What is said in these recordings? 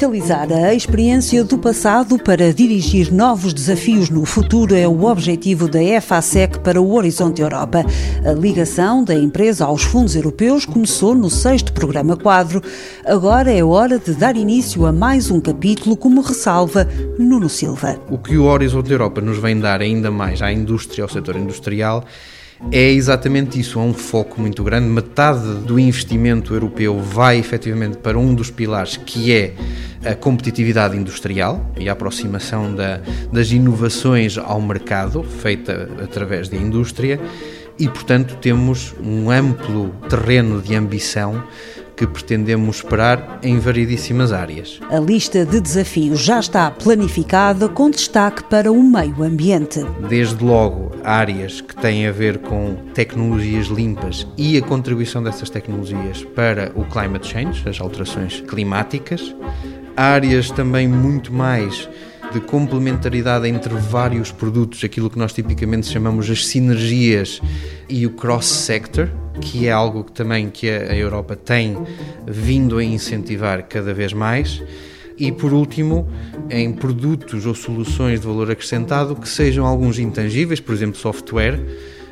Revitalizar a experiência do passado para dirigir novos desafios no futuro é o objetivo da EFASEC para o Horizonte Europa. A ligação da empresa aos fundos europeus começou no sexto programa quadro. Agora é hora de dar início a mais um capítulo, como ressalva Nuno Silva. O que o Horizonte Europa nos vem dar ainda mais à indústria, ao setor industrial, é exatamente isso, há um foco muito grande. Metade do investimento europeu vai efetivamente para um dos pilares que é a competitividade industrial e a aproximação da, das inovações ao mercado, feita através da indústria, e portanto temos um amplo terreno de ambição que pretendemos esperar em variedíssimas áreas. A lista de desafios já está planificada com destaque para o meio ambiente. Desde logo, áreas que têm a ver com tecnologias limpas e a contribuição dessas tecnologias para o climate change, as alterações climáticas. Áreas também muito mais de complementaridade entre vários produtos, aquilo que nós tipicamente chamamos as sinergias e o cross-sector, que é algo que também que a Europa tem vindo a incentivar cada vez mais. E por último, em produtos ou soluções de valor acrescentado que sejam alguns intangíveis, por exemplo, software,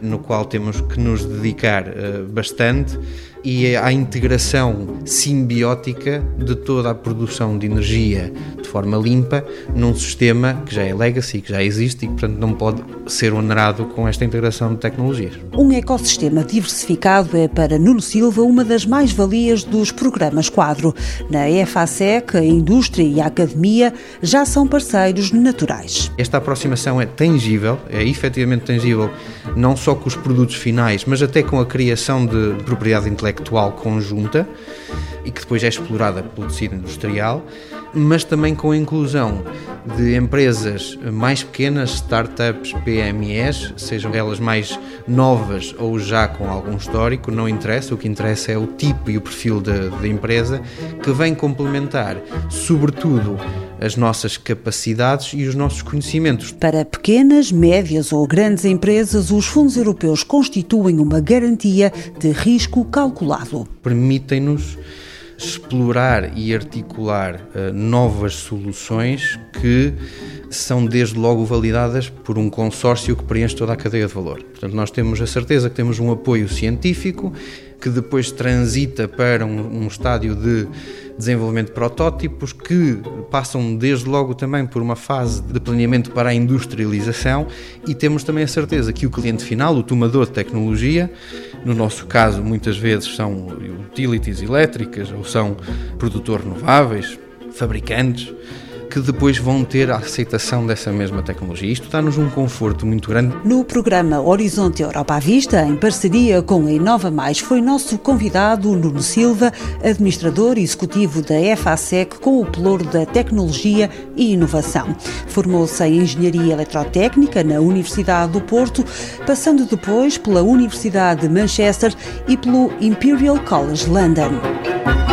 no qual temos que nos dedicar uh, bastante e à integração simbiótica de toda a produção de energia de forma limpa num sistema que já é legacy, que já existe e que, portanto, não pode ser onerado com esta integração de tecnologias. Um ecossistema diversificado é, para Nuno Silva, uma das mais-valias dos programas quadro. Na EFASEC, a indústria e a academia já são parceiros naturais. Esta aproximação é tangível, é efetivamente tangível, não só com os produtos finais, mas até com a criação de propriedade intelectual intelectual conjunta e que depois é explorada pelo tecido industrial, mas também com a inclusão de empresas mais pequenas, startups, PMEs, sejam elas mais novas ou já com algum histórico, não interessa, o que interessa é o tipo e o perfil da empresa que vem complementar, sobretudo, as nossas capacidades e os nossos conhecimentos. Para pequenas, médias ou grandes empresas, os fundos europeus constituem uma garantia de risco calculado. Permitem-nos explorar e articular uh, novas soluções que são desde logo validadas por um consórcio que preenche toda a cadeia de valor. Portanto, nós temos a certeza que temos um apoio científico que depois transita para um, um estádio de desenvolvimento de protótipos que passam desde logo também por uma fase de planeamento para a industrialização e temos também a certeza que o cliente final, o tomador de tecnologia, no nosso caso muitas vezes são utilities elétricas ou são produtores renováveis, fabricantes, que depois vão ter a aceitação dessa mesma tecnologia. Isto dá-nos um conforto muito grande. No programa Horizonte Europa à Vista, em parceria com a Inova Mais, foi nosso convidado Nuno Silva, administrador executivo da EFASEC, com o pelouro da tecnologia e inovação. Formou-se em Engenharia Eletrotécnica na Universidade do Porto, passando depois pela Universidade de Manchester e pelo Imperial College London.